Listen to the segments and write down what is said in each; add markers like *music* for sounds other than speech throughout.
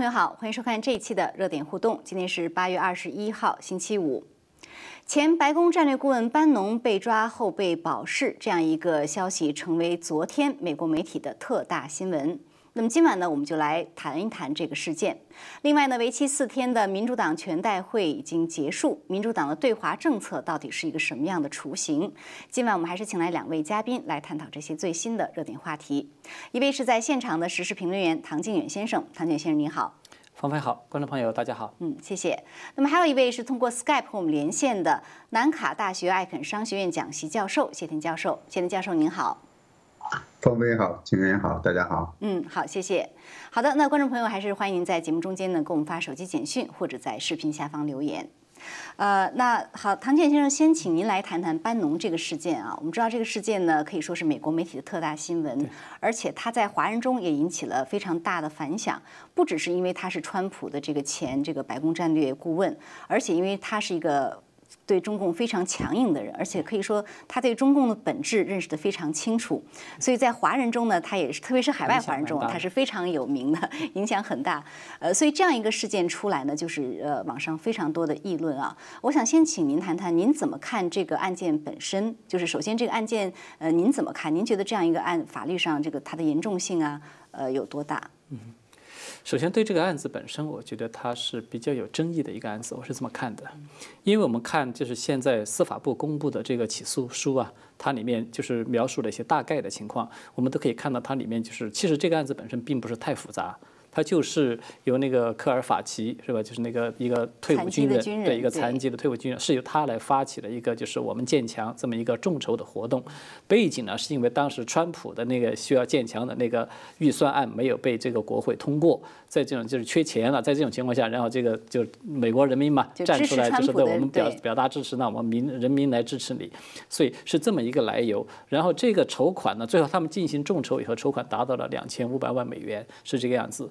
朋友好，欢迎收看这一期的热点互动。今天是八月二十一号，星期五。前白宫战略顾问班农被抓后被保释，这样一个消息成为昨天美国媒体的特大新闻。那么今晚呢，我们就来谈一谈这个事件。另外呢，为期四天的民主党全代会已经结束，民主党的对华政策到底是一个什么样的雏形？今晚我们还是请来两位嘉宾来探讨这些最新的热点话题。一位是在现场的时事评论员唐靖远先生，唐靖远先生您好。方飞好，观众朋友大家好。嗯，谢谢。那么还有一位是通过 Skype 和我们连线的南卡大学艾肯商学院讲席教授谢天教授，谢天教授您好。方飞好，金源好，大家好。嗯，好，谢谢。好的，那观众朋友还是欢迎您在节目中间呢给我们发手机简讯，或者在视频下方留言。呃，那好，唐建先生，先请您来谈谈班农这个事件啊。我们知道这个事件呢，可以说是美国媒体的特大新闻，而且他在华人中也引起了非常大的反响。不只是因为他是川普的这个前这个白宫战略顾问，而且因为他是一个。对中共非常强硬的人，而且可以说他对中共的本质认识的非常清楚，所以在华人中呢，他也是，特别是海外华人中，他是非常有名的，影响很大。呃，所以这样一个事件出来呢，就是呃网上非常多的议论啊。我想先请您谈谈，您怎么看这个案件本身？就是首先这个案件，呃，您怎么看？您觉得这样一个案法律上这个它的严重性啊，呃，有多大？嗯。首先，对这个案子本身，我觉得它是比较有争议的一个案子，我是这么看的。因为我们看，就是现在司法部公布的这个起诉书啊，它里面就是描述了一些大概的情况，我们都可以看到，它里面就是其实这个案子本身并不是太复杂。他就是由那个科尔法奇是吧？就是那个一个退伍军人，对一个残疾的退伍军人，是由他来发起的一个就是我们建墙这么一个众筹的活动。背景呢，是因为当时川普的那个需要建墙的那个预算案没有被这个国会通过，在这种就是缺钱了，在这种情况下，然后这个就美国人民嘛站出来就是对我们表表达支持，那我们民人民来支持你，所以是这么一个来由。然后这个筹款呢，最后他们进行众筹以后，筹款达到了两千五百万美元，是这个样子。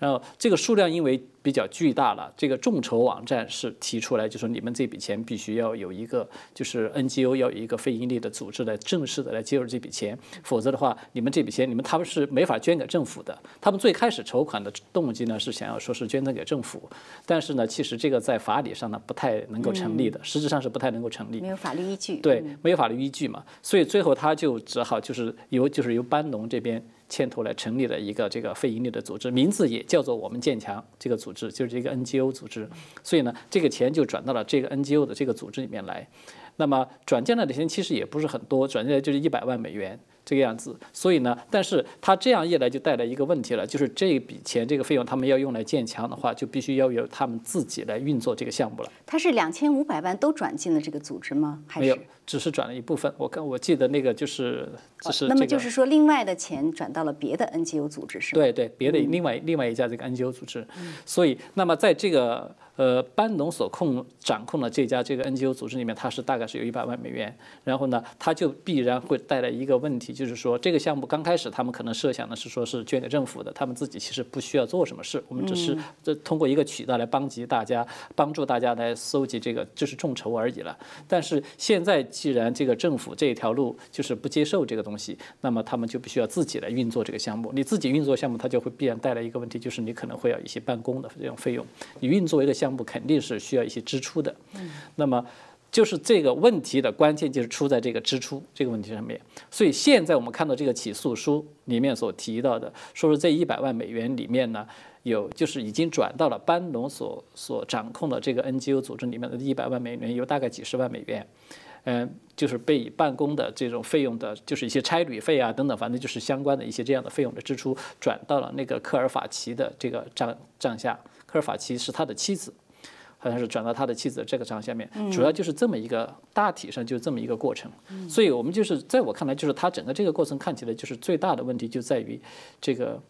然后这个数量因为比较巨大了，这个众筹网站是提出来，就说你们这笔钱必须要有一个，就是 NGO 要有一个非盈利的组织来正式的来接入这笔钱，否则的话，你们这笔钱你们他们是没法捐给政府的。他们最开始筹款的动机呢是想要说是捐赠给政府，但是呢，其实这个在法理上呢不太能够成立的，实质上是不太能够成立，没有法律依据。对，没有法律依据嘛，所以最后他就只好就是由就是由班农这边。牵头来成立了一个这个非盈利的组织，名字也叫做“我们建强”这个组织，就是这个 NGO 组织。所以呢，这个钱就转到了这个 NGO 的这个组织里面来。那么转进来的钱其实也不是很多，转进来就是一百万美元。这个样子，所以呢，但是他这样一来就带来一个问题了，就是这笔钱这个费用他们要用来建墙的话，就必须要由他们自己来运作这个项目了。他是两千五百万都转进了这个组织吗？没有，只是转了一部分。我看我记得那个就是，那么就是说，另外的钱转到了别的 NGO 组织是吗？对对，别的另外另外一家这个 NGO 组织。所以，那么在这个。呃，班农所控掌控的这家这个 NGO 组织里面，它是大概是有一百万美元。然后呢，它就必然会带来一个问题，就是说这个项目刚开始他们可能设想的是说是捐给政府的，他们自己其实不需要做什么事，我们只是这通过一个渠道来帮及大家，帮助大家来搜集这个就是众筹而已了。但是现在既然这个政府这一条路就是不接受这个东西，那么他们就必须要自己来运作这个项目。你自己运作项目，它就会必然带来一个问题，就是你可能会要一些办公的这种费用。你运作一个项目肯定是需要一些支出的，那么就是这个问题的关键就是出在这个支出这个问题上面。所以现在我们看到这个起诉书里面所提到的，说是这一百万美元里面呢，有就是已经转到了班农所所掌控的这个 NGO 组织里面的一百万美元，有大概几十万美元，嗯，就是被办公的这种费用的，就是一些差旅费啊等等，反正就是相关的一些这样的费用的支出，转到了那个科尔法奇的这个账账下。科尔法奇是他的妻子，好像是转到他的妻子的这个账下面，主要就是这么一个大体上就是这么一个过程。所以，我们就是在我看来，就是他整个这个过程看起来就是最大的问题就在于这个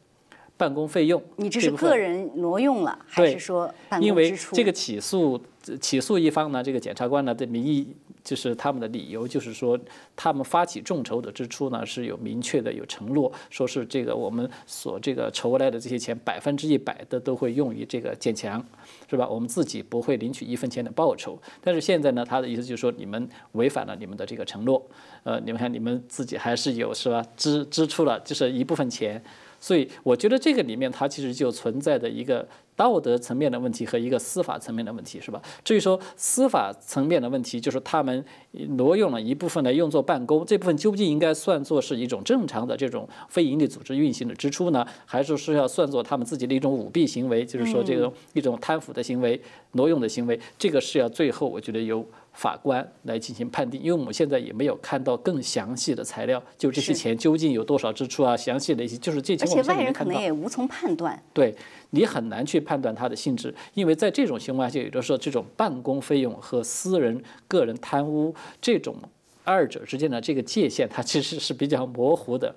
办公费用。你这是个人挪用了，还是说办公？因为这个起诉起诉一方呢，这个检察官呢的名义。就是他们的理由，就是说他们发起众筹的支出呢是有明确的有承诺，说是这个我们所这个筹来的这些钱百分之一百的都会用于这个建墙，是吧？我们自己不会领取一分钱的报酬。但是现在呢，他的意思就是说你们违反了你们的这个承诺，呃，你们看你们自己还是有是吧？支支出了就是一部分钱，所以我觉得这个里面它其实就存在的一个。道德层面的问题和一个司法层面的问题，是吧？至于说司法层面的问题，就是他们挪用了一部分来用作办公，这部分究竟应该算作是一种正常的这种非营利组织运行的支出呢，还是说要算作他们自己的一种舞弊行为，就是说这种一种贪腐的行为、挪用的行为？这个是要最后我觉得由。法官来进行判定，因为我们现在也没有看到更详细的材料，就这些钱究竟有多少支出啊，详细的一些就是这些。而且外人可能也无从判断。对你很难去判断它的性质，因为在这种情况下，有的时候这种办公费用和私人个人贪污这种二者之间的这个界限，它其实是比较模糊的。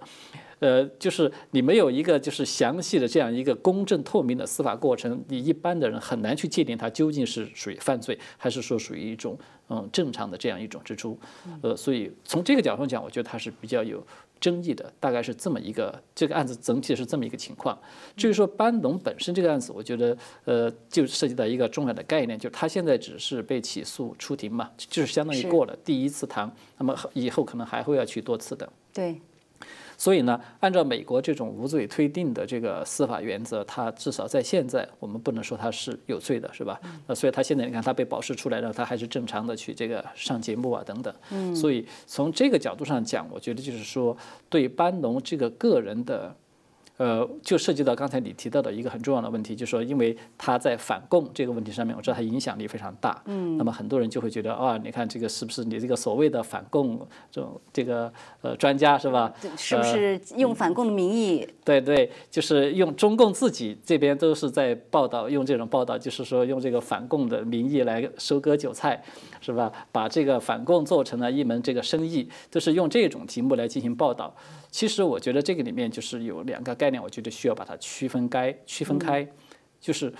呃，就是你没有一个就是详细的这样一个公正透明的司法过程，你一般的人很难去界定它究竟是属于犯罪，还是说属于一种嗯正常的这样一种支出。呃，所以从这个角度讲，我觉得它是比较有争议的，大概是这么一个这个案子整体是这么一个情况。至于说班农本身这个案子，我觉得呃就涉及到一个重要的概念，就是他现在只是被起诉出庭嘛，就是相当于过了第一次堂，那么以后可能还会要去多次的。对。所以呢，按照美国这种无罪推定的这个司法原则，他至少在现在，我们不能说他是有罪的，是吧？那所以他现在你看他被保释出来了，他还是正常的去这个上节目啊等等。嗯。所以从这个角度上讲，我觉得就是说，对班农这个个人的。呃，就涉及到刚才你提到的一个很重要的问题，就是说，因为他在反共这个问题上面，我知道他影响力非常大。嗯。那么很多人就会觉得，啊，你看这个是不是你这个所谓的反共这种这个呃专家是吧？是不是用反共的名义？对对，就是用中共自己这边都是在报道，用这种报道，就是说用这个反共的名义来收割韭菜，是吧？把这个反共做成了一门这个生意，都是用这种题目来进行报道。其实我觉得这个里面就是有两个概念，我觉得需要把它区分开。区分开，就是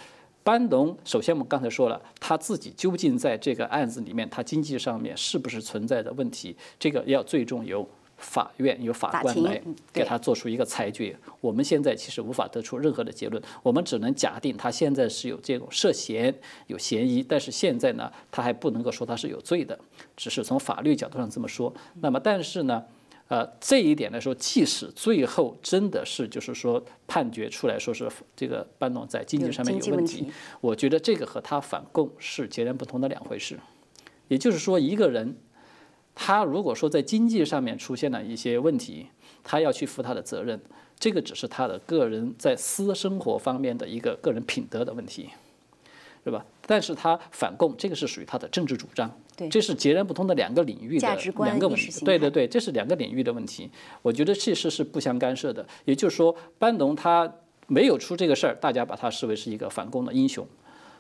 班农。首先，我们刚才说了，他自己究竟在这个案子里面，他经济上面是不是存在的问题，这个要最终由法院、由法官来给他做出一个裁决。我们现在其实无法得出任何的结论，我们只能假定他现在是有这种涉嫌、有嫌疑，但是现在呢，他还不能够说他是有罪的，只是从法律角度上这么说。那么，但是呢？呃，这一点来说，即使最后真的是就是说判决出来说是这个班农在经济上面有问题，我觉得这个和他反共是截然不同的两回事。也就是说，一个人他如果说在经济上面出现了一些问题，他要去负他的责任，这个只是他的个人在私生活方面的一个个人品德的问题。是吧？但是他反共，这个是属于他的政治主张，对，这是截然不同的两个领域的两个问题。对对对，这是两个领域的问题。我觉得其实是不相干涉的。也就是说，班农他没有出这个事儿，大家把他视为是一个反共的英雄。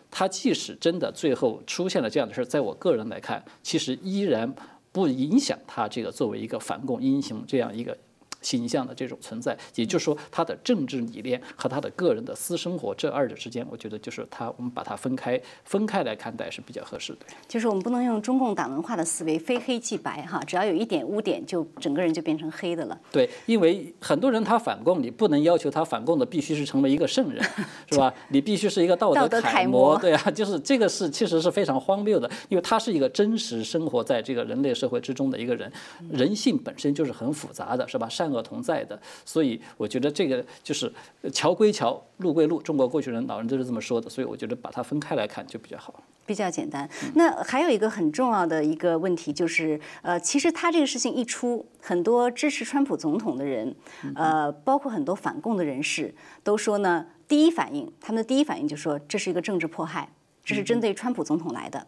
他即使真的最后出现了这样的事儿，在我个人来看，其实依然不影响他这个作为一个反共英雄这样一个。形象的这种存在，也就是说，他的政治理念和他的个人的私生活这二者之间，我觉得就是他，我们把它分开分开来看待是比较合适的。就是我们不能用中共党文化的思维，非黑即白哈，只要有一点污点，就整个人就变成黑的了。对，因为很多人他反共，你不能要求他反共的必须是成为一个圣人，*laughs* 是吧？你必须是一个道德楷模，对啊，就是这个是其实是非常荒谬的，因为他是一个真实生活在这个人类社会之中的一个人，人性本身就是很复杂的，是吧？善。同在的，所以我觉得这个就是桥归桥，路归路。中国过去人老人都是这么说的，所以我觉得把它分开来看就比较好，比较简单。那还有一个很重要的一个问题就是，呃，其实他这个事情一出，很多支持川普总统的人，呃，包括很多反共的人士，都说呢，第一反应，他们的第一反应就说这是一个政治迫害，这是针对川普总统来的。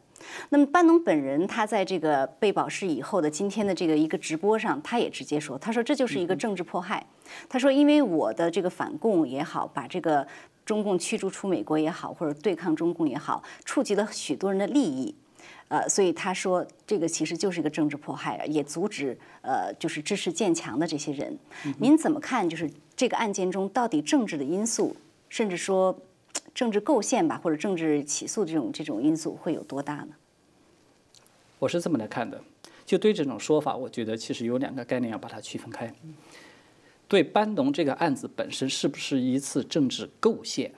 那么班农本人，他在这个被保释以后的今天的这个一个直播上，他也直接说，他说这就是一个政治迫害。他说，因为我的这个反共也好，把这个中共驱逐出美国也好，或者对抗中共也好，触及了许多人的利益，呃，所以他说这个其实就是一个政治迫害，也阻止呃就是支持建强的这些人。您怎么看？就是这个案件中到底政治的因素，甚至说？政治构陷吧，或者政治起诉这种这种因素会有多大呢？我是这么来看的，就对这种说法，我觉得其实有两个概念要把它区分开。对班农这个案子本身是不是一次政治构陷，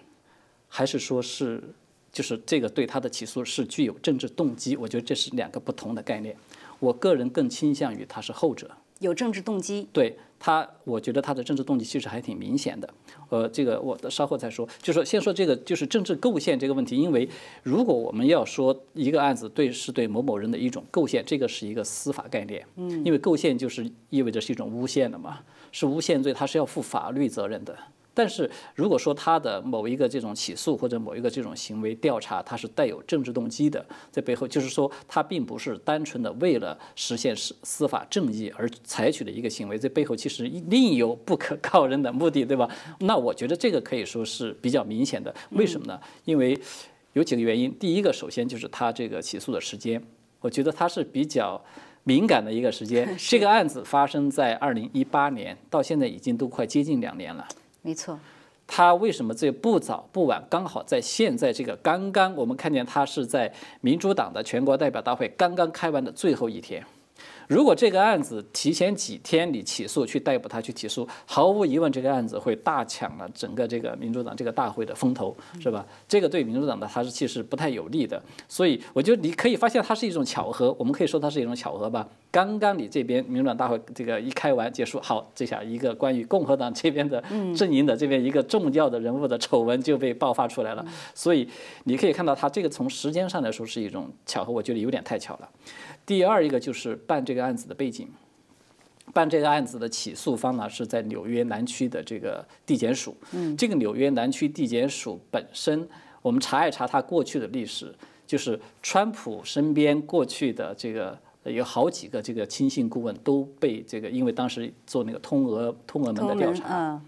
还是说是就是这个对他的起诉是具有政治动机？我觉得这是两个不同的概念。我个人更倾向于他是后者。有政治动机。对他，我觉得他的政治动机其实还挺明显的。呃，这个我稍后再说。就说先说这个，就是政治构陷这个问题。因为如果我们要说一个案子对是对某某人的一种构陷，这个是一个司法概念。嗯。因为构陷就是意味着是一种诬陷的嘛，是诬陷罪，他是要负法律责任的。但是如果说他的某一个这种起诉或者某一个这种行为调查，它是带有政治动机的，在背后就是说他并不是单纯的为了实现司司法正义而采取的一个行为，在背后其实另有不可告人的目的，对吧？*laughs* 那我觉得这个可以说是比较明显的。为什么呢？因为有几个原因。第一个，首先就是他这个起诉的时间，我觉得他是比较敏感的一个时间。这个案子发生在二零一八年，到现在已经都快接近两年了。没错，他为什么这不早不晚，刚好在现在这个刚刚，我们看见他是在民主党的全国代表大会刚刚开完的最后一天。如果这个案子提前几天你起诉去逮捕他去起诉，毫无疑问这个案子会大抢了整个这个民主党这个大会的风头，是吧？这个对民主党的他是其实不太有利的。所以我觉得你可以发现它是一种巧合，我们可以说它是一种巧合吧。刚刚你这边民主党大会这个一开完结束，好，这下一个关于共和党这边的阵营的这边一个重要的人物的丑闻就被爆发出来了。所以你可以看到它这个从时间上来说是一种巧合，我觉得有点太巧了。第二一个就是办这个案子的背景，办这个案子的起诉方呢是在纽约南区的这个地检署。嗯，这个纽约南区地检署本身，我们查一查它过去的历史，就是川普身边过去的这个有好几个这个亲信顾问都被这个，因为当时做那个通俄通俄门的调查，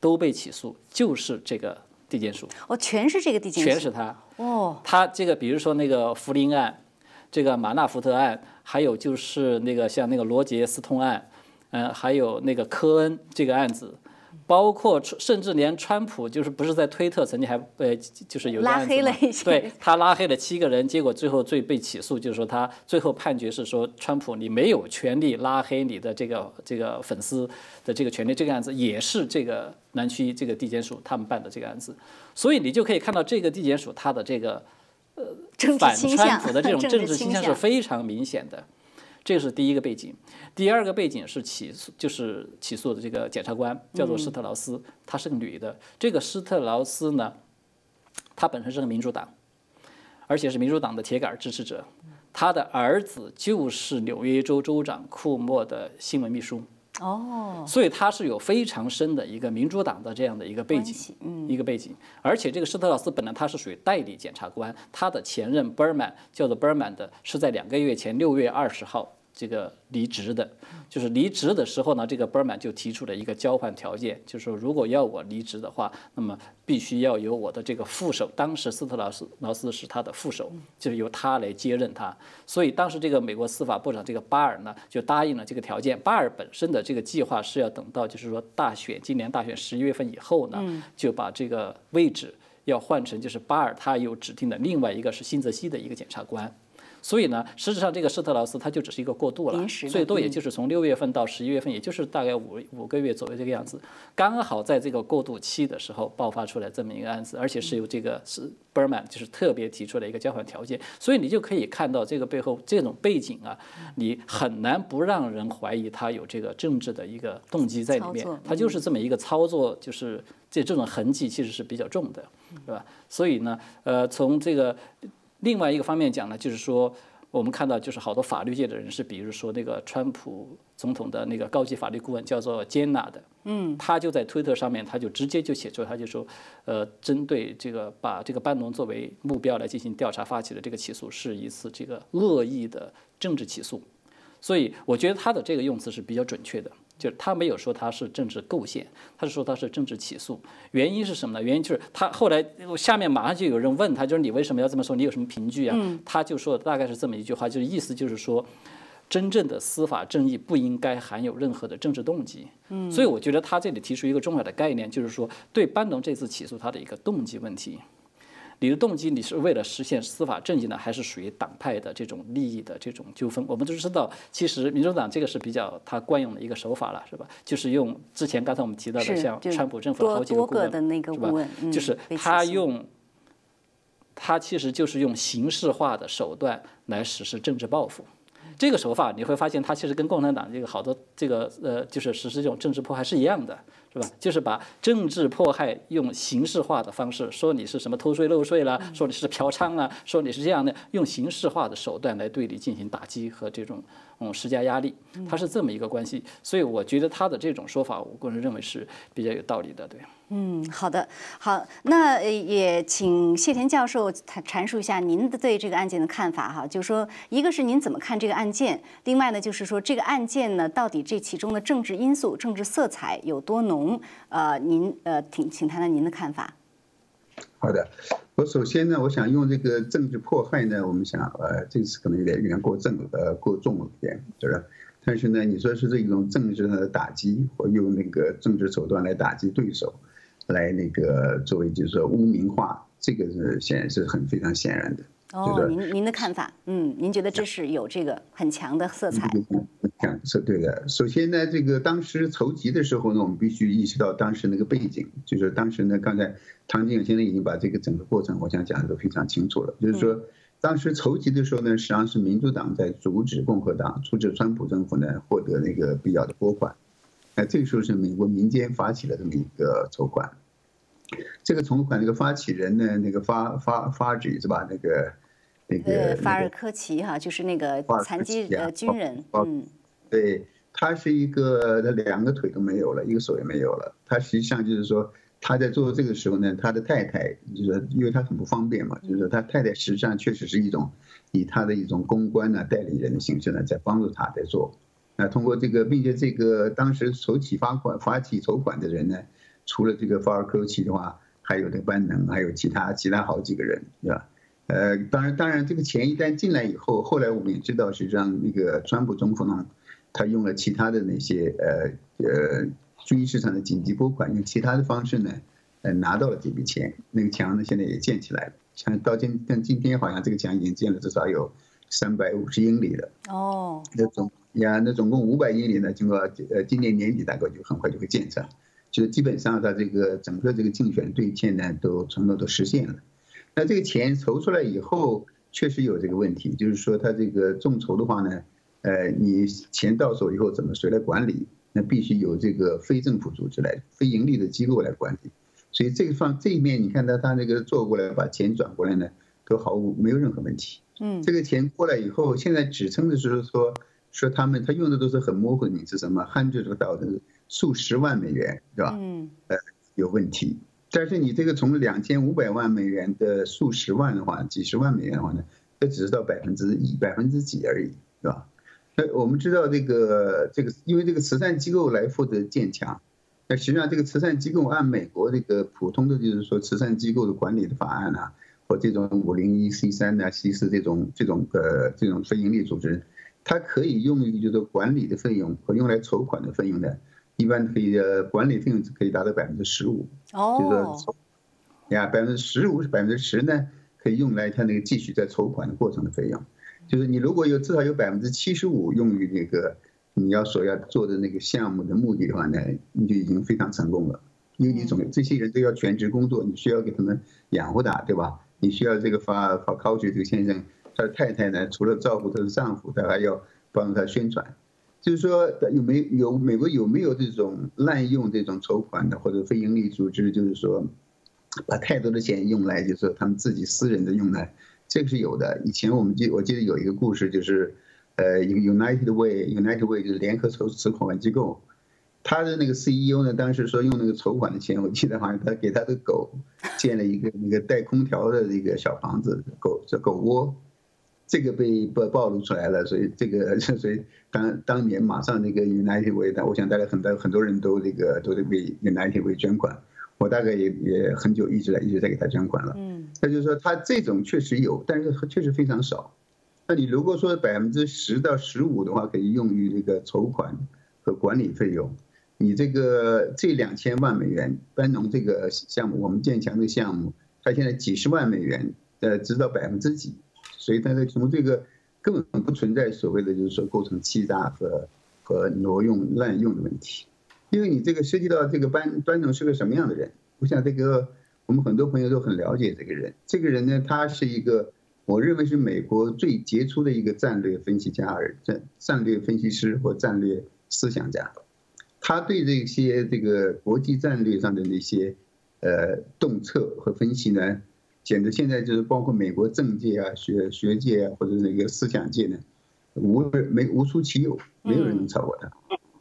都被起诉，就是这个地检署。哦，全是这个地检署，全是他。哦，他这个比如说那个福林案。这个马纳福特案，还有就是那个像那个罗杰斯通案，嗯，还有那个科恩这个案子，包括甚至连川普就是不是在推特曾经还呃就是有拉黑了一些，对他拉黑了七个人，结果最后最被起诉，就是说他最后判决是说川普你没有权利拉黑你的这个这个粉丝的这个权利，这个案子也是这个南区这个地检署他们办的这个案子，所以你就可以看到这个地检署他的这个。呃，反川普的这种政治倾向是非常明显的，这是第一个背景。第二个背景是起诉，就是起诉的这个检察官叫做施特劳斯，她是个女的。这个施特劳斯呢，她本身是个民主党，而且是民主党的铁杆支持者。她的儿子就是纽约州州长库莫的新闻秘书。哦，所以他是有非常深的一个民主党的这样的一个背景，嗯一个背景。而且这个施特劳斯本来他是属于代理检察官，他的前任 Berman 叫做 Berman 的，是在两个月前六月二十号。这个离职的，就是离职的时候呢，这个 Berman 就提出了一个交换条件，就是说如果要我离职的话，那么必须要由我的这个副手，当时斯特劳斯劳斯是他的副手，就是由他来接任他。所以当时这个美国司法部长这个巴尔呢，就答应了这个条件。巴尔本身的这个计划是要等到就是说大选今年大选十一月份以后呢，就把这个位置要换成就是巴尔他有指定的另外一个是新泽西的一个检察官。所以呢，实质上这个施特劳斯他就只是一个过渡了，最多也就是从六月份到十一月份，也就是大概五五个月左右这个样子，刚好在这个过渡期的时候爆发出来这么一个案子，而且是由这个是 Berman 就是特别提出了一个交换条件，所以你就可以看到这个背后这种背景啊，你很难不让人怀疑他有这个政治的一个动机在里面，他就是这么一个操作，就是这这种痕迹其实是比较重的，是吧？所以呢，呃，从这个。另外一个方面讲呢，就是说，我们看到就是好多法律界的人士，比如说那个川普总统的那个高级法律顾问叫做杰纳的，嗯，他就在推特上面，他就直接就写出，他就说，呃，针对这个把这个班农作为目标来进行调查发起的这个起诉是一次这个恶意的政治起诉，所以我觉得他的这个用词是比较准确的。就是他没有说他是政治构陷，他是说他是政治起诉。原因是什么呢？原因就是他后来下面马上就有人问他，就是你为什么要这么说？你有什么凭据啊？他就说大概是这么一句话，就是意思就是说，真正的司法正义不应该含有任何的政治动机。嗯，所以我觉得他这里提出一个重要的概念，就是说对班农这次起诉他的一个动机问题。你的动机，你是为了实现司法正义呢，还是属于党派的这种利益的这种纠纷？我们都知道，其实民主党这个是比较他惯用的一个手法了，是吧？就是用之前刚才我们提到的，像川普政府好几个顾问，是吧？就是他用，他其实就是用形式化的手段来实施政治报复。这个手法你会发现，它其实跟共产党这个好多这个呃，就是实施这种政治迫害是一样的，是吧？就是把政治迫害用形式化的方式，说你是什么偷税漏税了，说你是嫖娼啊，说你是这样的，用形式化的手段来对你进行打击和这种嗯施加压力，它是这么一个关系。所以我觉得他的这种说法，我个人认为是比较有道理的，对。嗯，好的，好，那也请谢田教授阐阐述一下您的对这个案件的看法哈，就是说，一个是您怎么看这个案件，另外呢，就是说这个案件呢，到底这其中的政治因素、政治色彩有多浓？呃，您呃，请请谈谈您的看法。好的，我首先呢，我想用这个政治迫害呢，我们想，呃，这次可能有点有点过正，呃，过重了一点，是不是？但是呢，你说是这种政治上的打击，或用那个政治手段来打击对手。来那个作为就是说污名化，这个是显然是很非常显然的。哦，您您的看法，嗯，您觉得这是有这个很强的色彩？是，对的。首先呢，这个当时筹集的时候呢，我们必须意识到当时那个背景，就是当时呢，刚才唐金勇先生已经把这个整个过程，我想讲的都非常清楚了。就是说，当时筹集的时候呢，实际上是民主党在阻止共和党、阻止川普政府呢获得那个必要的拨款。那这个时候是美国民间发起了这么一个筹款，这个筹款这个发起人呢，那个发发发举是吧？那个那个法尔科奇哈，就是那个残疾呃军人，嗯，对他是一个他两个腿都没有了，一个手也没有了。他实际上就是说他在做这个时候呢，他的太太就是因为他很不方便嘛，就是说他太太实际上确实是一种以他的一种公关呢代理人的形式呢在帮助他在做。那通过这个，并且这个当时筹起发款、发起筹款的人呢，除了这个法尔科奇的话，还有这个班能，还有其他其他好几个人，是吧？呃，当然，当然，这个钱一旦进来以后，后来我们也知道，实际上那个川普总统呢，他用了其他的那些呃呃军事上的紧急拨款，用其他的方式呢，呃拿到了这笔钱。那个墙呢，现在也建起来了，像到今但今天好像这个墙已经建了至少有三百五十英里了。哦，那总。呀，那总共五百英里呢，经过呃今年年底大概就很快就会建成，就是基本上他这个整个这个竞选兑现呢都承诺都实现了。那这个钱筹出来以后，确实有这个问题，就是说他这个众筹的话呢，呃，你钱到手以后怎么谁来管理？那必须有这个非政府组织来、非盈利的机构来管理。所以这个方这一面，你看他他那个做过来把钱转过来呢，都毫无没有任何问题。嗯，这个钱过来以后，现在指称的是说。说他们他用的都是很模糊的名词，什么 hundred thousand 数十万美元，是吧？嗯，呃，有问题。但是你这个从两千五百万美元的数十万的话，几十万美元的话呢，这只是到百分之一、百分之几而已，是吧？那我们知道这个这个，因为这个慈善机构来负责建墙，那实际上这个慈善机构按美国这个普通的就是说慈善机构的管理的法案啊，或这种五零一 C 三呐、C 四这种这种呃这种非营利组织。它可以用于就是管理的费用和用来筹款的费用呢，一般可以呃管理费用可以达到百分之十五，就是说，呀百分之十五是百分之十呢，可以用来他那个继续在筹款的过程的费用，就是你如果有至少有百分之七十五用于那个你要所要做的那个项目的目的的话呢，你就已经非常成功了，因为你总这些人都要全职工作，你需要给他们养活的，对吧？你需要这个发发考取这个先生。他的太太呢，除了照顾她的丈夫，她还要帮他宣传。就是说，有没有美国有没有这种滥用这种筹款的或者非营利组织？就是说，把太多的钱用来，就是他们自己私人的用来，这个是有的。以前我们记，我记得有一个故事，就是呃，United Way，United Way 就是联合筹筹款机构，他的那个 CEO 呢，当时说用那个筹款的钱，我记得好像他给他的狗建了一个那个带空调的一个小房子，狗叫狗窝。这个被暴暴露出来了，所以这个 *laughs* 所以当当年马上那个 United Way 的，我想大家很多很多人都这个都得为 United Way 捐款，我大概也也很久一直在一直在给他捐款了。嗯，那就是说他这种确实有，但是确实非常少。那你如果说百分之十到十五的话，可以用于这个筹款和管理费用，你这个这两千万美元班农这个项目，我们建强的项目，它现在几十万美元，呃，知道百分之几？所以，但是从这个根本不存在所谓的就是说构成欺诈和和挪用滥用的问题，因为你这个涉及到这个班班总是个什么样的人？我想这个我们很多朋友都很了解这个人。这个人呢，他是一个我认为是美国最杰出的一个战略分析家而，战战略分析师或战略思想家。他对这些这个国际战略上的那些呃洞策和分析呢，简直现在就是包括美国政界啊、学学界啊或者那个思想界呢，无没无出其右，没有人能超过他。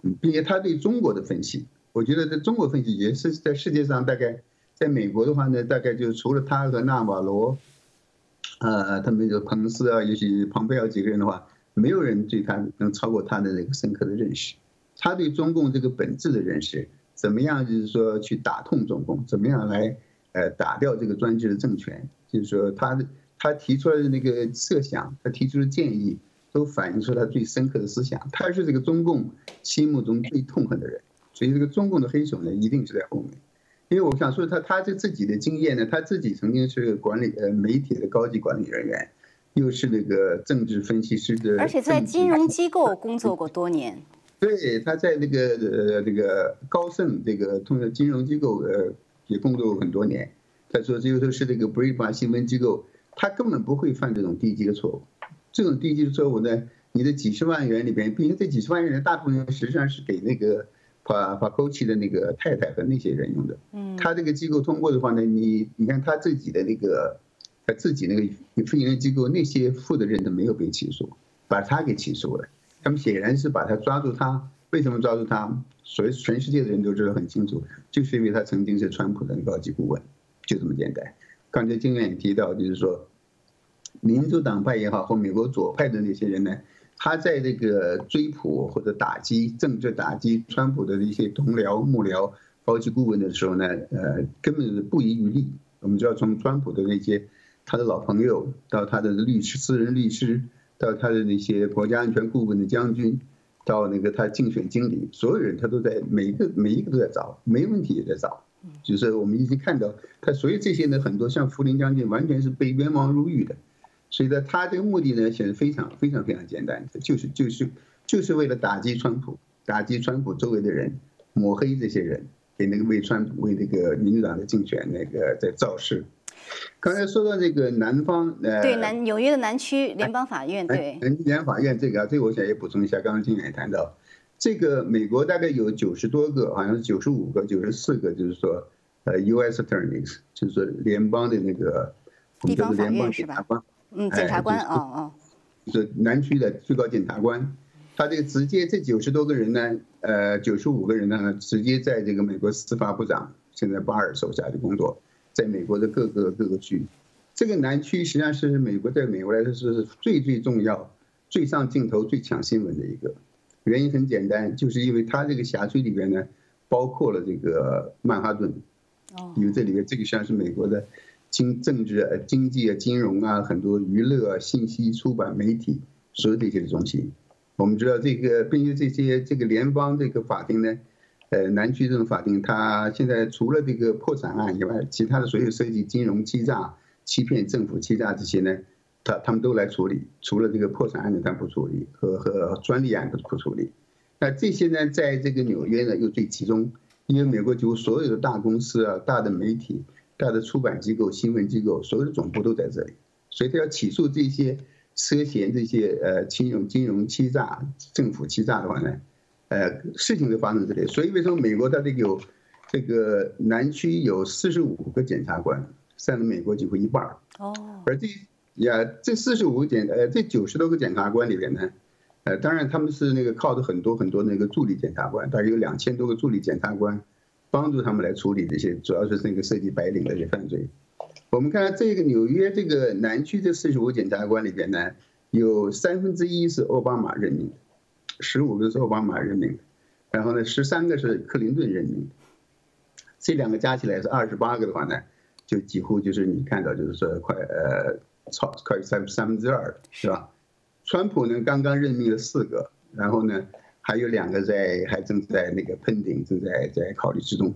嗯并且他对中国的分析，我觉得在中国分析也是在世界上大概，在美国的话呢，大概就除了他和纳瓦罗。呃，他们就彭斯啊，也许庞培奥几个人的话，没有人对他能超过他的那个深刻的认识。他对中共这个本质的认识，怎么样就是说去打痛中共，怎么样来呃打掉这个专制的政权，就是说他的他提出来的那个设想，他提出的建议，都反映出他最深刻的思想。他是这个中共心目中最痛恨的人，所以这个中共的黑手呢，一定是在后面。因为我想说，他他这自己的经验呢，他自己曾经是管理呃媒体的高级管理人员，又是那个政治分析师的，而且在金融机构工作过多年。对，他在那个呃这个高盛这个通过金融机构呃也工作过很多年。他说这个都是那个 b r i t 新闻机构，他根本不会犯这种低级的错误。这种低级的错误呢，你的几十万元里边，毕竟这几十万元大部分实际上是给那个。把把勾起的那个太太和那些人用的，嗯，他这个机构通过的话呢，你你看他自己的那个，他自己那个非营利机构那些负责人都没有被起诉，把他给起诉了。他们显然是把他抓住他，为什么抓住他？所以全世界的人都知道很清楚，就是因为他曾经是川普的高级顾问，就这么简单。刚才金院也提到，就是说，民主党派也好，或美国左派的那些人呢。他在这个追捕或者打击政治打击川普的一些同僚幕僚高级顾问的时候呢，呃，根本是不遗余力。我们知道，从川普的那些他的老朋友，到他的律师、私人律师，到他的那些国家安全顾问的将军，到那个他竞选经理，所有人他都在每一个每一个都在找，没问题也在找。就是我们已经看到，他所以这些呢，很多像福林将军，完全是被冤枉入狱的。所以呢，他这个目的呢，显得非常非常非常简单，就是就是就是为了打击川普，打击川普周围的人，抹黑这些人，给那个为川普为那个民主党的竞选那个在造势。刚才说到这个南方，呃，对南纽约的南区联邦法院，对，联邦法院这个啊，这个我想也补充一下，刚刚金远也谈到，这个美国大概有九十多个，好像是九十五个、九十四个，就是说，呃，U.S. Attorneys，就是说联邦的那个地方法院是吧？嗯，检察官哦哦，就是南区的最高检察官，他这个直接这九十多个人呢，呃，九十五个人呢，直接在这个美国司法部长现在巴尔手下的工作，在美国的各个各个区，这个南区实际上是美国在美国来说是最最重要、最上镜头、最抢新闻的一个，原因很简单，就是因为它这个辖区里边呢，包括了这个曼哈顿，哦，因为这里面这个实际上是美国的。经政治啊、经济啊、金融啊，很多娱乐啊、信息出版媒体，所有这些的中心。我们知道这个，根据这些这个联邦这个法庭呢，呃，南区这种法庭，它现在除了这个破产案以外，其他的所有涉及金融欺诈、欺骗政府、欺诈这些呢，他他们都来处理。除了这个破产案的，他不处理，和和专利案都不处理。那这些呢，在这个纽约呢，又最集中，因为美国几乎所有的大公司啊、大的媒体。大的出版机构、新闻机构，所有的总部都在这里，所以他要起诉这些涉嫌这些呃金融金融欺诈、政府欺诈的话呢，呃，事情就发生这里。所以为什么美国它这个有这个南区有四十五个检察官，占了美国几乎一半儿。哦。而这呀，这四十五个检呃这九十多个检察官里边呢，呃，当然他们是那个靠着很多很多那个助理检察官，大概有两千多个助理检察官。帮助他们来处理这些，主要是那个涉及白领的这些犯罪。我们看这个纽约这个南区这四十五检察官里边呢，有三分之一是奥巴马任命的，十五个是奥巴马任命的，然后呢，十三个是克林顿任命的。这两个加起来是二十八个的话呢，就几乎就是你看到就是说快呃超快三三分之二是吧？川普呢刚刚任命了四个，然后呢。还有两个在，还正在那个喷顶，正在在考虑之中。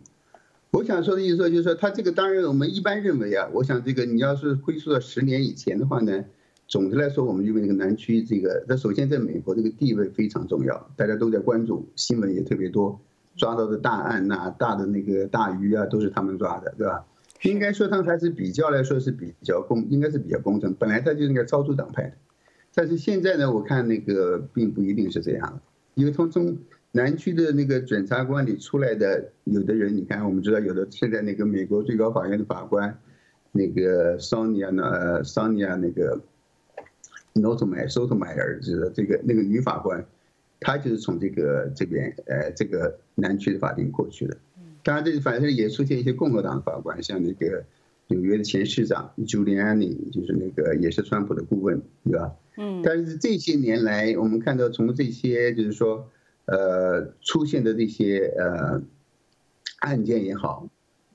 我想说的意思说，就是说他这个当然我们一般认为啊，我想这个你要是追溯到十年以前的话呢，总的来说我们认为那个南区这个，那首先在美国这个地位非常重要，大家都在关注，新闻也特别多，抓到的大案呐、大的那个大鱼啊，都是他们抓的，对吧？应该说他们还是比较来说是比较公，应该是比较公正。本来他就应该超出党派的，但是现在呢，我看那个并不一定是这样，因为从中南区的那个检察官里出来的有的人，你看我们知道有的现在那个美国最高法院的法官，那个 Sonia 呢，Sonia 那个 Notomy Sotomayor 是这个那个女法官，她就是从这个这边呃这个南区的法庭过去的。当然，这反正也出现一些共和党的法官，像那个纽约的前市长 Giuliani，就是那个也是川普的顾问，对吧？嗯。但是这些年来，我们看到从这些就是说，呃，出现的这些呃案件也好，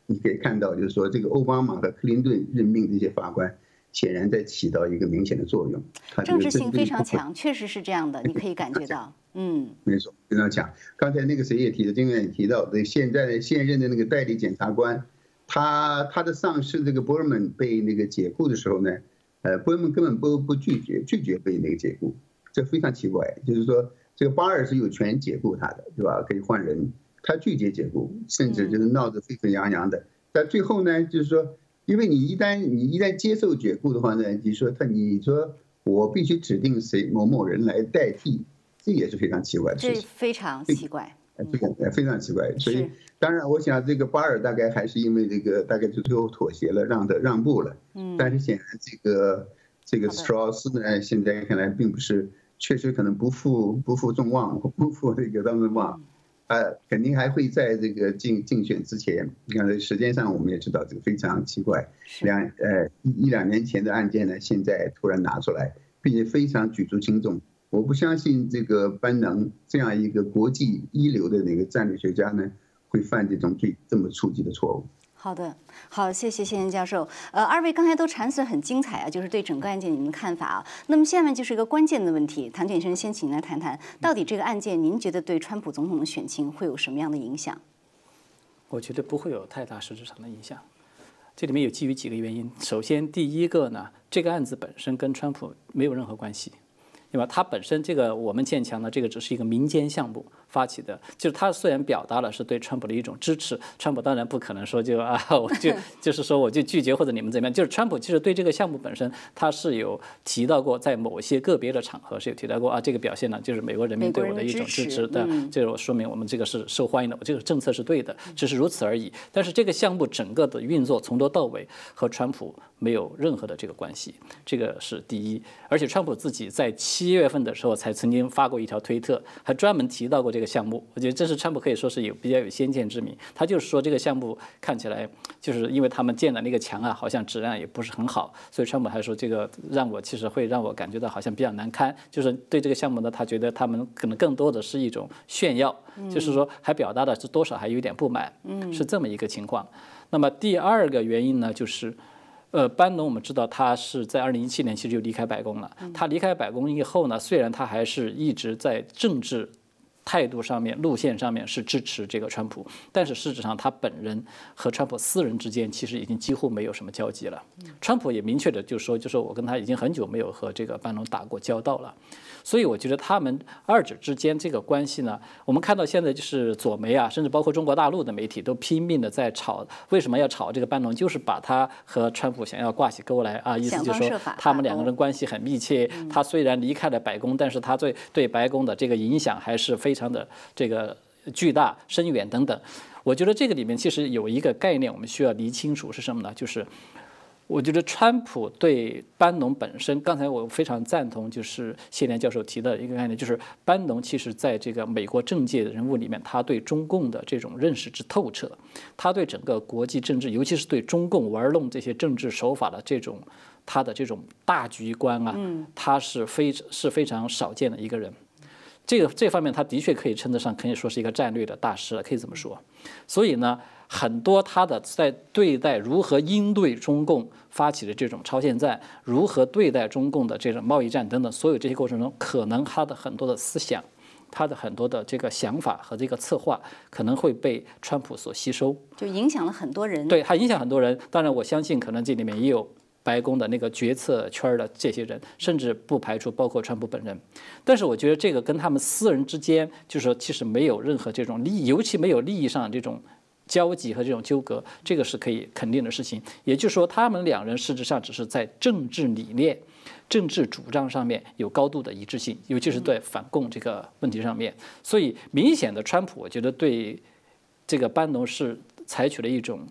你可以看到，就是说这个奥巴马和克林顿任命这些法官，显然在起到一个明显的作用。政治性非常强，确实是这样的，你可以感觉到。嗯，没错，非常强。刚才那个谁也提的，金院也提到，对现在现任的那个代理检察官，他他的上司这个伯尔曼被那个解雇的时候呢，呃，伯尔曼根本不不拒绝拒绝被那个解雇，这非常奇怪。就是说，这个巴尔是有权解雇他的，对吧？可以换人，他拒绝解雇，甚至就是闹得沸沸扬扬的。但最后呢，就是说，因为你一旦你一旦接受解雇的话呢，你说他你说我必须指定谁某某人来代替。这也是非常奇怪的事情，非常奇怪，这个非常奇怪。所以，当然，我想这个巴尔大概还是因为这个，大概就最后妥协了，让他让步了。嗯。但是显然，这个这个斯特劳斯呢，现在看来并不是，确实可能不负不负众望，不负这个他们望，呃，肯定还会在这个竞竞选之前，你看时间上我们也知道这个非常奇怪，两呃一一两年前的案件呢，现在突然拿出来，并且非常举足轻重。我不相信这个班能这样一个国际一流的那个战略学家呢，会犯这种最这么初级的错误。好的，好，谢谢谢贤教授。呃，二位刚才都阐述很精彩啊，就是对整个案件你们的看法啊。那么下面就是一个关键的问题，唐建生先请您来谈谈，到底这个案件您觉得对川普总统的选情会有什么样的影响？我觉得不会有太大实质上的影响。这里面有基于几个原因。首先，第一个呢，这个案子本身跟川普没有任何关系。对吧？它本身这个我们建强呢，这个只是一个民间项目发起的，就是他虽然表达了是对川普的一种支持，川普当然不可能说就啊，我就 *laughs* 就是说我就拒绝或者你们怎么样，就是川普其实对这个项目本身他是有提到过，在某些个别的场合是有提到过啊，这个表现呢就是美国人民对我的一种支持的，这个说明我们这个是受欢迎的，我这个政策是对的，只是如此而已。但是这个项目整个的运作从头到尾和川普没有任何的这个关系，这个是第一。而且川普自己在七月份的时候才曾经发过一条推特，还专门提到过这个项目。我觉得这是川普可以说是有比较有先见之明。他就是说这个项目看起来就是因为他们建的那个墙啊，好像质量也不是很好，所以川普还说这个让我其实会让我感觉到好像比较难堪。就是对这个项目呢，他觉得他们可能更多的是一种炫耀，就是说还表达的是多少还有点不满，是这么一个情况。那么第二个原因呢，就是。呃，班农我们知道他是在二零一七年其实就离开白宫了。他离开白宫以后呢，虽然他还是一直在政治态度上面、路线上面是支持这个川普，但是事实上他本人和川普私人之间其实已经几乎没有什么交集了。川普也明确的就说，就是我跟他已经很久没有和这个班农打过交道了。所以我觉得他们二者之间这个关系呢，我们看到现在就是左媒啊，甚至包括中国大陆的媒体都拼命的在炒，为什么要炒这个班农？就是把他和川普想要挂起钩来啊，意思就是说他们两个人关系很密切。他虽然离开了白宫，但是他对对白宫的这个影响还是非常的这个巨大、深远等等。我觉得这个里面其实有一个概念我们需要理清楚是什么呢？就是。我觉得川普对班农本身，刚才我非常赞同，就是谢连教授提的一个概念，就是班农其实在这个美国政界的人物里面，他对中共的这种认识之透彻，他对整个国际政治，尤其是对中共玩弄这些政治手法的这种他的这种大局观啊，他是非是非常少见的一个人。这个这方面，他的确可以称得上可以说是一个战略的大师了，可以这么说。所以呢。很多他的在对待如何应对中共发起的这种超限战，如何对待中共的这种贸易战等等，所有这些过程中，可能他的很多的思想，他的很多的这个想法和这个策划，可能会被川普所吸收，就影响了很多人。对他影响很多人，当然我相信可能这里面也有白宫的那个决策圈的这些人，甚至不排除包括川普本人。但是我觉得这个跟他们私人之间，就是说其实没有任何这种利益，尤其没有利益上这种。交集和这种纠葛，这个是可以肯定的事情。也就是说，他们两人实质上只是在政治理念、政治主张上面有高度的一致性，尤其是在反共这个问题上面。所以，明显的，川普我觉得对这个班农是采取了一种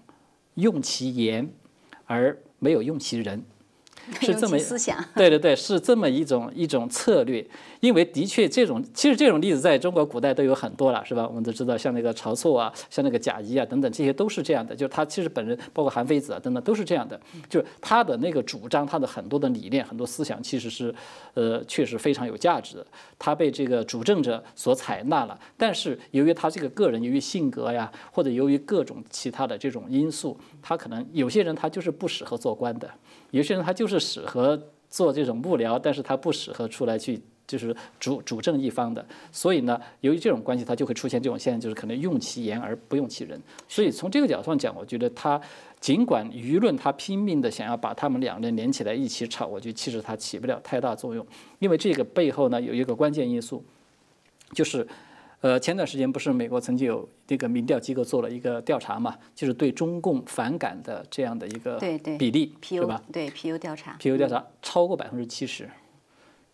用其言而没有用其人。*laughs* 是这么思想，*laughs* 对对对，是这么一种一种策略。因为的确，这种其实这种例子在中国古代都有很多了，是吧？我们都知道，像那个晁错啊，像那个贾谊啊等等，这些都是这样的。就是他其实本人，包括韩非子啊等等，都是这样的。就是他的那个主张，他的很多的理念、很多思想，其实是呃确实非常有价值的。他被这个主政者所采纳了，但是由于他这个个人，由于性格呀，或者由于各种其他的这种因素，他可能有些人他就是不适合做官的，有些人他就是适合做这种幕僚，但是他不适合出来去。就是主主政一方的，所以呢，由于这种关系，它就会出现这种现象，就是可能用其言而不用其人。所以从这个角度上讲，我觉得他尽管舆论他拼命的想要把他们两人连起来一起炒，我觉得其实他起不了太大作用，因为这个背后呢有一个关键因素，就是呃前段时间不是美国曾经有这个民调机构做了一个调查嘛，就是对中共反感的这样的一个比例，是吧？对 PU 调查，PU 调查超过百分之七十。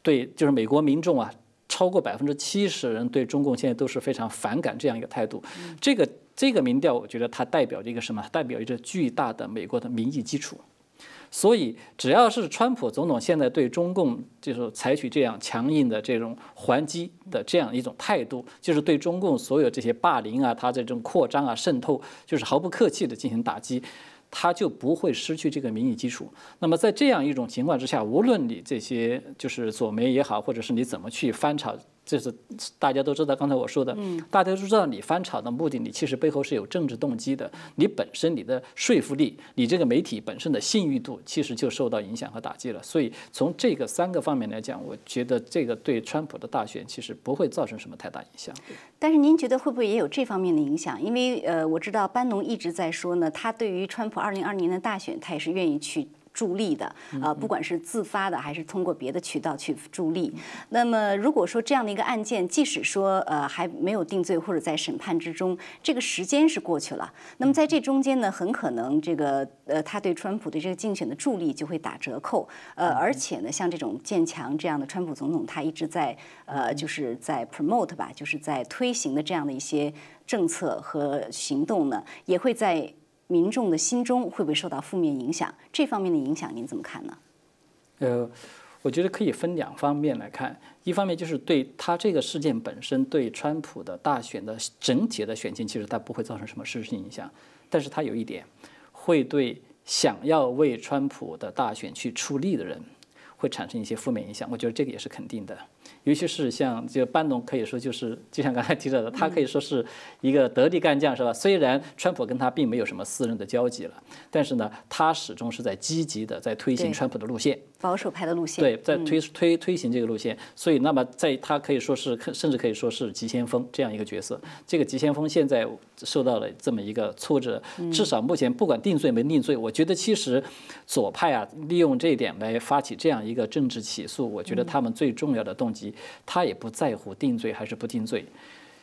对，就是美国民众啊，超过百分之七十人对中共现在都是非常反感这样一个态度。这个这个民调，我觉得它代表着一个什么？代表一个巨大的美国的民意基础。所以，只要是川普总统现在对中共就是采取这样强硬的这种还击的这样一种态度，就是对中共所有这些霸凌啊，他这种扩张啊、渗透，就是毫不客气的进行打击。他就不会失去这个民意基础。那么在这样一种情况之下，无论你这些就是左媒也好，或者是你怎么去翻炒。这是大家都知道，刚才我说的，大家都知道你翻炒的目的，你其实背后是有政治动机的。你本身你的说服力，你这个媒体本身的信誉度，其实就受到影响和打击了。所以从这个三个方面来讲，我觉得这个对川普的大选其实不会造成什么太大影响。但是您觉得会不会也有这方面的影响？因为呃，我知道班农一直在说呢，他对于川普二零二年的大选，他也是愿意去。助力的，呃，不管是自发的还是通过别的渠道去助力。那么，如果说这样的一个案件，即使说呃还没有定罪或者在审判之中，这个时间是过去了。那么在这中间呢，很可能这个呃他对川普的这个竞选的助力就会打折扣。呃，而且呢，像这种建强这样的川普总统，他一直在呃就是在 promote 吧，就是在推行的这样的一些政策和行动呢，也会在。民众的心中会不会受到负面影响？这方面的影响您怎么看呢？呃，我觉得可以分两方面来看。一方面就是对他这个事件本身，对川普的大选的整体的选情，其实它不会造成什么实质性影响。但是它有一点，会对想要为川普的大选去出力的人，会产生一些负面影响。我觉得这个也是肯定的。尤其是像这个班农，可以说就是就像刚才提到的，他可以说是一个得力干将，是吧？虽然川普跟他并没有什么私人的交集了，但是呢，他始终是在积极的在推行川普的路线，保守派的路线。对，在推推推行这个路线。所以，那么在他可以说是，甚至可以说是急先锋这样一个角色。这个急先锋现在受到了这么一个挫折，至少目前不管定罪没定罪，我觉得其实左派啊，利用这一点来发起这样一个政治起诉，我觉得他们最重要的动机。他也不在乎定罪还是不定罪，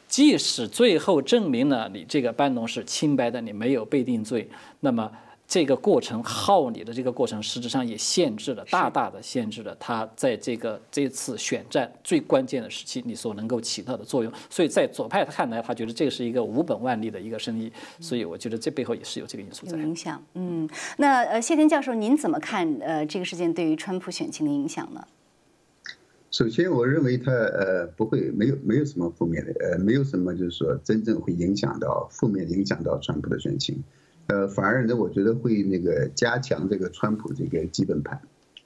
即使最后证明了你这个班农是清白的，你没有被定罪，那么这个过程耗你的这个过程，实质上也限制了，大大的限制了他在这个这次选战最关键的时期你所能够起到的作用。所以在左派看来，他觉得这是一个无本万利的一个生意。所以我觉得这背后也是有这个因素在。影响，嗯，那呃，谢天教授，您怎么看呃这个事件对于川普选情的影响呢？首先，我认为他呃不会没有没有什么负面的，呃没有什么就是说真正会影响到负面影响到川普的选情，呃反而呢我觉得会那个加强这个川普这个基本盘，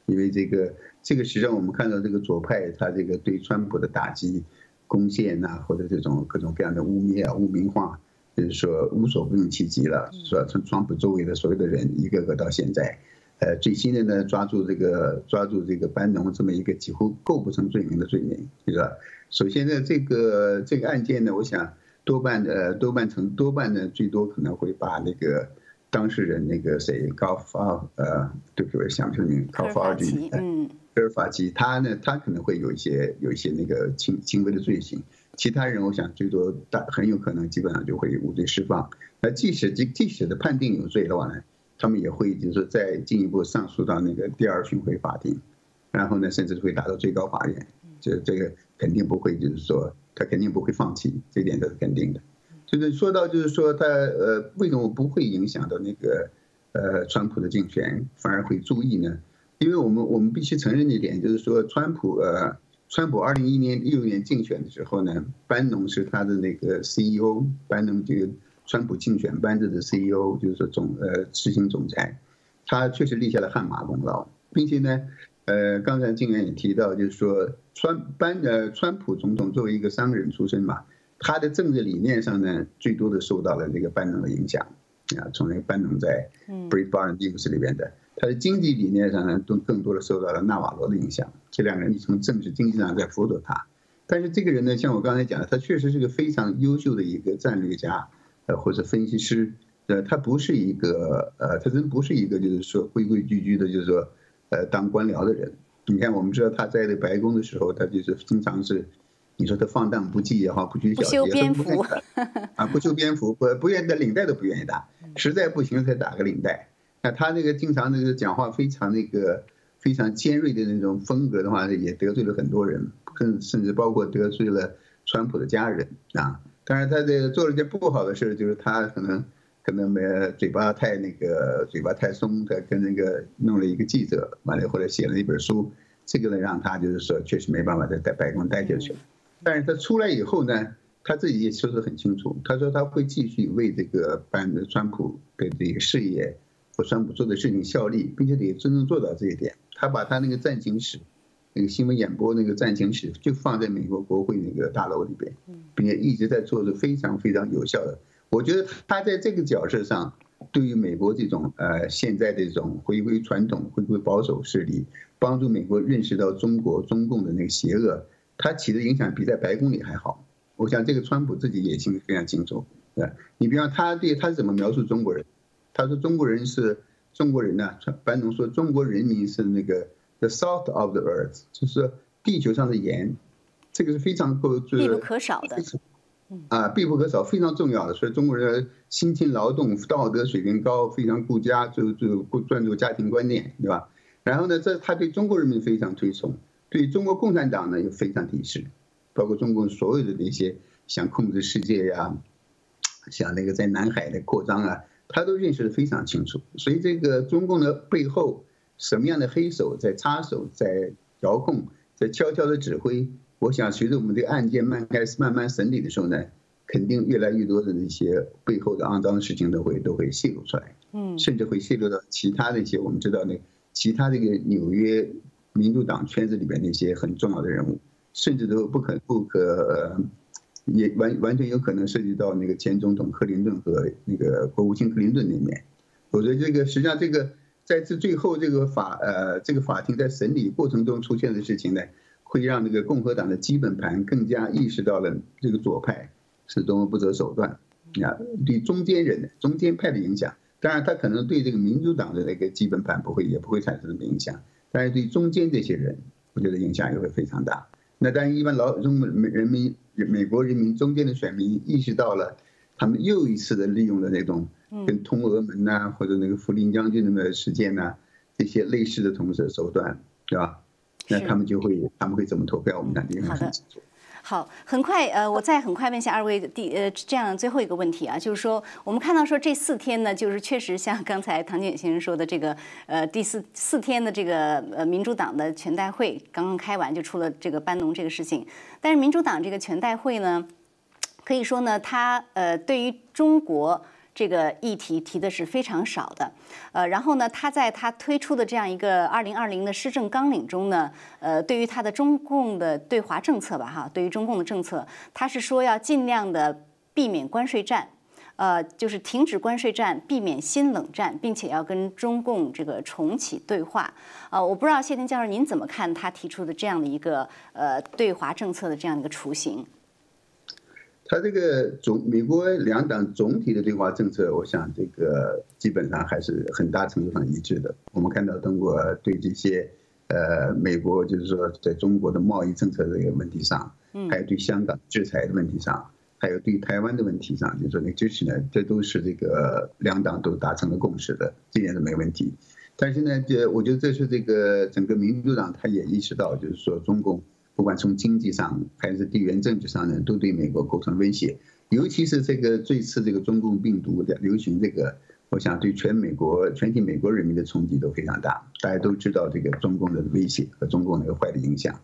因为这个这个实际上我们看到这个左派他这个对川普的打击、攻陷呐或者这种各种各样的污蔑啊、污名化，就是说无所不用其极了，说从川普周围的所有的人一个个到现在。呃，最新的呢，抓住这个抓住这个班农这么一个几乎构不成罪名的罪名，是吧？首先呢，这个这个案件呢，我想多半的多半成多半呢，最多可能会把那个当事人那个谁高发呃，对不起，想不起名，高发二军，嗯，阿尔法奇，他呢，他可能会有一些有一些那个轻轻微的罪行，其他人我想最多大很有可能基本上就会无罪释放。那即使即即使的判定有罪的话呢，他们也会就是说再进一步上诉到那个第二巡回法庭，然后呢甚至会达到最高法院。这这个肯定不会就是说他肯定不会放弃，这点都是肯定的。就是说到就是说他呃为什么不会影响到那个呃川普的竞选，反而会注意呢？因为我们我们必须承认一点，就是说川普呃，川普二零一年六年竞选的时候呢，班农是他的那个 CEO，班农这个川普竞选班子的 CEO，就是说总呃执行总裁，他确实立下了汗马功劳，并且呢，呃，刚才静源也提到，就是说川班呃川普总统作为一个商人出身嘛，他的政治理念上呢，最多的受到了这个班农的影响啊，从那个班农在 Breitbart News 里边的。他的经济理念上呢，都更多的受到了纳瓦罗的影响。这两个人从政治经济上在辅佐他，但是这个人呢，像我刚才讲的，他确实是个非常优秀的一个战略家，呃，或者分析师。呃，他不是一个，呃，他真不是一个就是说规规矩矩的，就是说，呃，当官僚的人。你看，我们知道他在那白宫的时候，他就是经常是，你说他放荡不羁也好，不拘小节，啊，不修边幅，不不愿意的领带都不愿意打，实在不行才打个领带。那他那个经常那个讲话非常那个非常尖锐的那种风格的话，也得罪了很多人，更甚至包括得罪了川普的家人啊。当然，他这个做了件不好的事，就是他可能可能没嘴巴太那个嘴巴太松，他跟那个弄了一个记者，完了后来写了一本书，这个呢让他就是说确实没办法再在白宫待下去了。但是他出来以后呢，他自己也说得很清楚，他说他会继续为这个班的川普的这个事业和。川普做的事情效力，并且得真正做到这一点。他把他那个战情室，那个新闻演播那个战情室，就放在美国国会那个大楼里边，并且一直在做着非常非常有效的。我觉得他在这个角色上，对于美国这种呃现在这种回归传统、回归保守势力，帮助美国认识到中国中共的那个邪恶，他起的影响比在白宫里还好。我想这个川普自己也心里非常清楚。对，你比方他对他是怎么描述中国人？他说：“中国人是中国人呢。”川班农说：“中国人民是那个 the salt of the earth，就是地球上的盐，这个是非常不必不可少的，啊，必不可少，非常重要的。所以中国人辛勤劳动，道德水平高，非常顾家，就就不专注家庭观念，对吧？然后呢，这他对中国人民非常推崇，对中国共产党呢又非常敌视，包括中共所有的那些想控制世界呀，想那个在南海的扩张啊。”他都认识的非常清楚，所以这个中共的背后什么样的黑手在插手、在遥控、在悄悄的指挥，我想随着我们这个案件慢开始慢慢审理的时候呢，肯定越来越多的那些背后的肮脏的事情都会都会泄露出来，嗯，甚至会泄露到其他的一些我们知道那其他这个纽约民主党圈子里边那些很重要的人物，甚至都不可不可。也完完全有可能涉及到那个前总统克林顿和那个国务卿克林顿那面，我觉得这个实际上这个在这最后这个法呃这个法庭在审理过程中出现的事情呢，会让这个共和党的基本盘更加意识到了这个左派是多么不择手段啊，对中间人中间派的影响，当然他可能对这个民主党的那个基本盘不会也不会产生什么影响，但是对中间这些人，我觉得影响也会非常大。那当然，一般老中美人民。美国人民中间的选民意识到了，他们又一次的利用了那种跟通俄门呐，或者那个福林将军的事件呐，这些类似的同时手段，对吧？那他们就会他们会怎么投票？我们看这个很清楚。好，很快，呃，我再很快问一下二位第呃这样最后一个问题啊，就是说我们看到说这四天呢，就是确实像刚才唐建先生说的这个呃第四四天的这个呃民主党的全代会刚刚开完就出了这个班农这个事情，但是民主党这个全代会呢，可以说呢，他呃对于中国。这个议题提的是非常少的，呃，然后呢，他在他推出的这样一个二零二零的施政纲领中呢，呃，对于他的中共的对华政策吧，哈，对于中共的政策，他是说要尽量的避免关税战，呃，就是停止关税战，避免新冷战，并且要跟中共这个重启对话。啊，我不知道谢天教授您怎么看他提出的这样的一个呃对华政策的这样一个雏形？他这个总美国两党总体的对华政策，我想这个基本上还是很大程度上一致的。我们看到中国对这些，呃，美国就是说在中国的贸易政策这个问题上，还有对香港制裁的问题上，还有对台湾的问题上，就是说那支持呢，这都是这个两党都达成了共识的，这点是没问题。但是呢，这我觉得这是这个整个民主党他也意识到，就是说中共不管从经济上还是地缘政治上呢，都对美国构成威胁。尤其是这个这次这个中共病毒的流行，这个我想对全美国全体美国人民的冲击都非常大。大家都知道这个中共的威胁和中共那个坏的影响。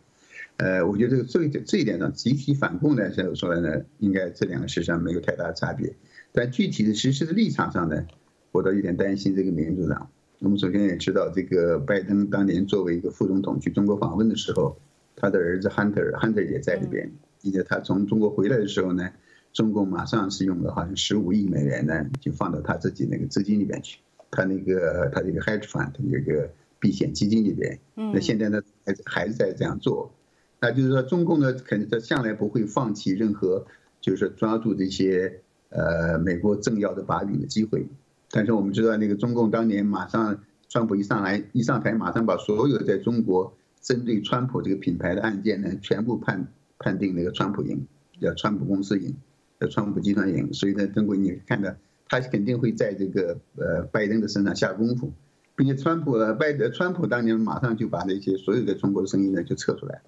呃，我觉得这个这一点这一点上，集体反共呢，现在说来呢，应该这两个事实上没有太大差别。但具体的实施的立场上呢，我倒有点担心这个民主党。我们首先也知道，这个拜登当年作为一个副总统去中国访问的时候，他的儿子 Hunter Hunter 也在里边。记得他从中国回来的时候呢，中共马上是用了好像十五亿美元呢，就放到他自己那个资金里边去，他那个他这个 hedge fund 那个避险基金里边。那现在呢，还还是在这样做。那就是说，中共呢，肯定他向来不会放弃任何，就是抓住这些呃美国政要的把柄的机会。但是我们知道，那个中共当年马上，川普一上来一上台，马上把所有在中国针对川普这个品牌的案件呢，全部判判定那个川普赢，叫川普公司赢，叫川普集团赢。所以呢，中国你看到他肯定会在这个呃拜登的身上下功夫，并且川普拜川普当年马上就把那些所有的中国的声音呢就撤出来。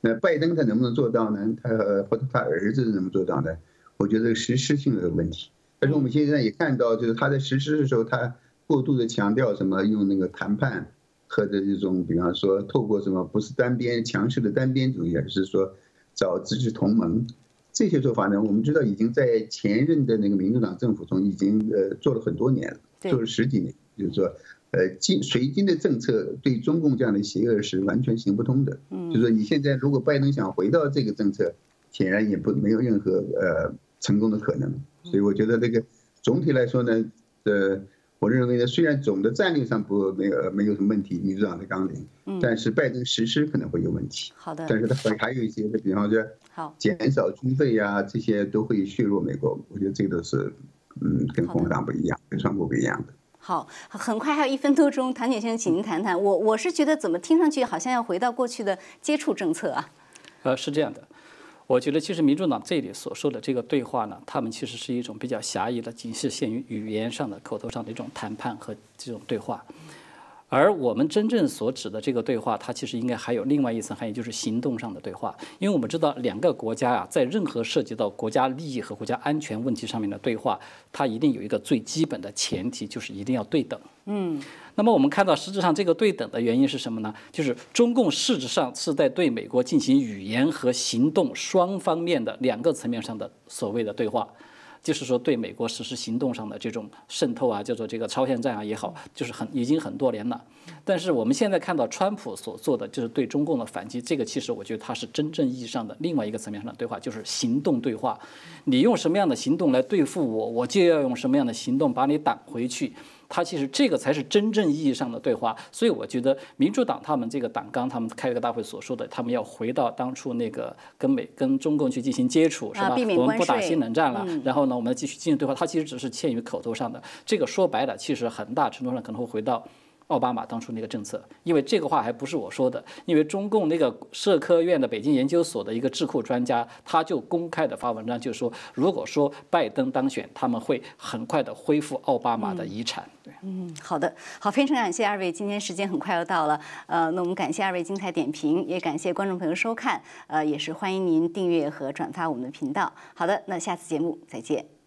那拜登他能不能做到呢？他或者他儿子能不能做到呢？我觉得实施性的问题。但是我们现在也看到，就是他在实施的时候，他过度的强调什么用那个谈判和的这种，比方说透过什么不是单边强势的单边主义，而是说找支持同盟这些做法呢？我们知道已经在前任的那个民主党政府中已经呃做了很多年了，做了十几年，就是说。呃，经随经的政策对中共这样的邪恶是完全行不通的。嗯，就是说你现在如果拜登想回到这个政策，显然也不没有任何呃成功的可能。所以我觉得这个总体来说呢，呃，我认为呢，虽然总的战略上不没有没有什么问题，民主党的纲领，嗯，但是拜登实施可能会有问题。好的。但是他还还有一些，比方说，好，减少军费呀，这些都会削弱美国。我觉得这个都是，嗯，跟共和党不一样，跟川普不一样的。好，很快还有一分多钟，唐姐先生，请您谈谈。我我是觉得怎么听上去好像要回到过去的接触政策啊？呃，是这样的，我觉得其实民主党这里所说的这个对话呢，他们其实是一种比较狭义的，仅是限于语言上的、口头上的一种谈判和这种对话。而我们真正所指的这个对话，它其实应该还有另外一层含义，就是行动上的对话。因为我们知道，两个国家啊，在任何涉及到国家利益和国家安全问题上面的对话，它一定有一个最基本的前提，就是一定要对等。嗯。那么我们看到，实质上这个对等的原因是什么呢？就是中共事实上是在对美国进行语言和行动双方面的两个层面上的所谓的对话。就是说，对美国实施行动上的这种渗透啊，叫做这个超限战啊也好，就是很已经很多年了。但是我们现在看到川普所做的，就是对中共的反击，这个其实我觉得它是真正意义上的另外一个层面上的对话，就是行动对话。你用什么样的行动来对付我，我就要用什么样的行动把你挡回去。他其实这个才是真正意义上的对话，所以我觉得民主党他们这个党纲，他们开了个大会所说的，他们要回到当初那个跟美跟中共去进行接触，是吧？我们不打新冷战了，然后呢，我们继续进行对话。他其实只是限于口头上的，这个说白了，其实很大程度上可能会回到。奥巴马当初那个政策，因为这个话还不是我说的，因为中共那个社科院的北京研究所的一个智库专家，他就公开的发文章，就说如果说拜登当选，他们会很快的恢复奥巴马的遗产。对，嗯，好的，好，非常感谢二位，今天时间很快又到了，呃，那我们感谢二位精彩点评，也感谢观众朋友收看，呃，也是欢迎您订阅和转发我们的频道。好的，那下次节目再见。